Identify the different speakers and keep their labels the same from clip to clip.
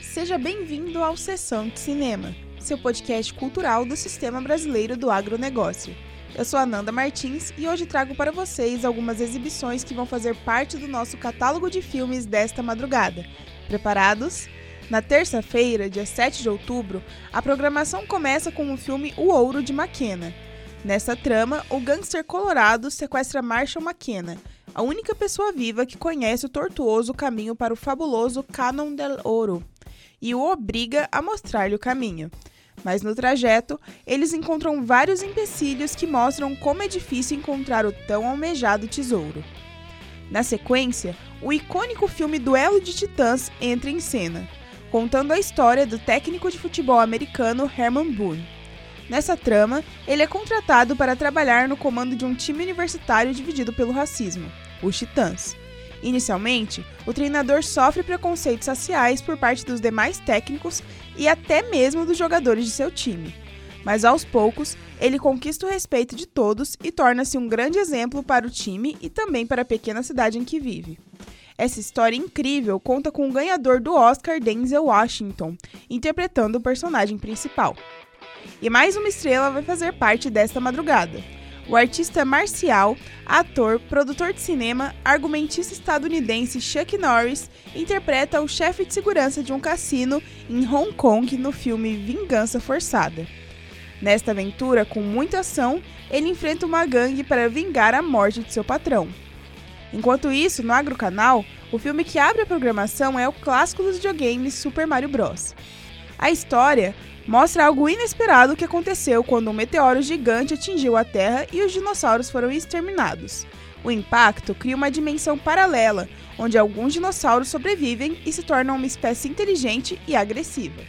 Speaker 1: Seja bem-vindo ao Sessão de Cinema, seu podcast cultural do Sistema Brasileiro do Agronegócio. Eu sou Ananda Martins e hoje trago para vocês algumas exibições que vão fazer parte do nosso catálogo de filmes desta madrugada. Preparados? Na terça-feira, dia 7 de outubro, a programação começa com o filme O Ouro de McKenna. Nessa trama, o gangster colorado sequestra Marshall McKenna, a única pessoa viva que conhece o tortuoso caminho para o fabuloso Canon del Ouro, e o obriga a mostrar-lhe o caminho. Mas no trajeto, eles encontram vários empecilhos que mostram como é difícil encontrar o tão almejado tesouro. Na sequência, o icônico filme Duelo de Titãs entra em cena, contando a história do técnico de futebol americano Herman Boone. Nessa trama, ele é contratado para trabalhar no comando de um time universitário dividido pelo racismo, os Titãs. Inicialmente, o treinador sofre preconceitos raciais por parte dos demais técnicos e até mesmo dos jogadores de seu time. Mas aos poucos, ele conquista o respeito de todos e torna-se um grande exemplo para o time e também para a pequena cidade em que vive. Essa história incrível conta com o ganhador do Oscar Denzel Washington, interpretando o personagem principal. E mais uma estrela vai fazer parte desta madrugada. O artista marcial, ator, produtor de cinema, argumentista estadunidense Chuck Norris interpreta o chefe de segurança de um cassino em Hong Kong no filme Vingança Forçada. Nesta aventura, com muita ação, ele enfrenta uma gangue para vingar a morte de seu patrão. Enquanto isso, no Agrocanal, o filme que abre a programação é o clássico dos videogames Super Mario Bros. A história mostra algo inesperado que aconteceu quando um meteoro gigante atingiu a Terra e os dinossauros foram exterminados. O impacto cria uma dimensão paralela, onde alguns dinossauros sobrevivem e se tornam uma espécie inteligente e agressiva.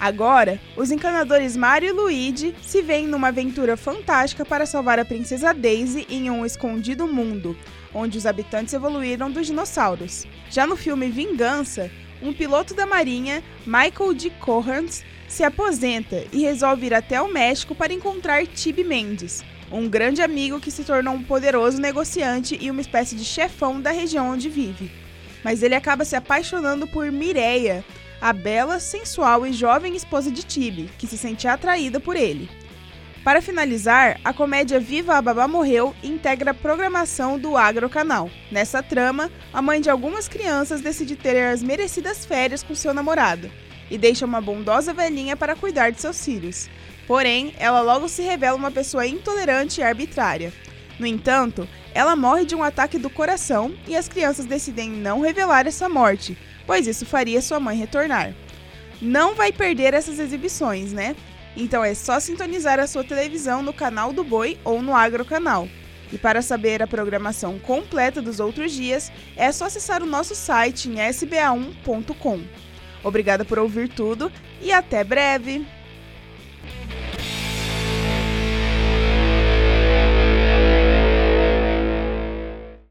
Speaker 1: Agora, os encanadores Mario e Luigi se veem numa aventura fantástica para salvar a princesa Daisy em um escondido mundo, onde os habitantes evoluíram dos dinossauros. Já no filme Vingança, um piloto da Marinha, Michael D. Corrans, se aposenta e resolve ir até o México para encontrar Tibi Mendes, um grande amigo que se tornou um poderoso negociante e uma espécie de chefão da região onde vive. Mas ele acaba se apaixonando por Mireia, a bela, sensual e jovem esposa de Tibi, que se sente atraída por ele. Para finalizar, a comédia Viva a Babá Morreu integra a programação do Agro Canal. Nessa trama, a mãe de algumas crianças decide ter as merecidas férias com seu namorado e deixa uma bondosa velhinha para cuidar de seus filhos. Porém, ela logo se revela uma pessoa intolerante e arbitrária. No entanto, ela morre de um ataque do coração e as crianças decidem não revelar essa morte, pois isso faria sua mãe retornar. Não vai perder essas exibições, né? Então é só sintonizar a sua televisão no canal do Boi ou no Agro Canal. E para saber a programação completa dos outros dias, é só acessar o nosso site em sba1.com. Obrigada por ouvir tudo e até breve!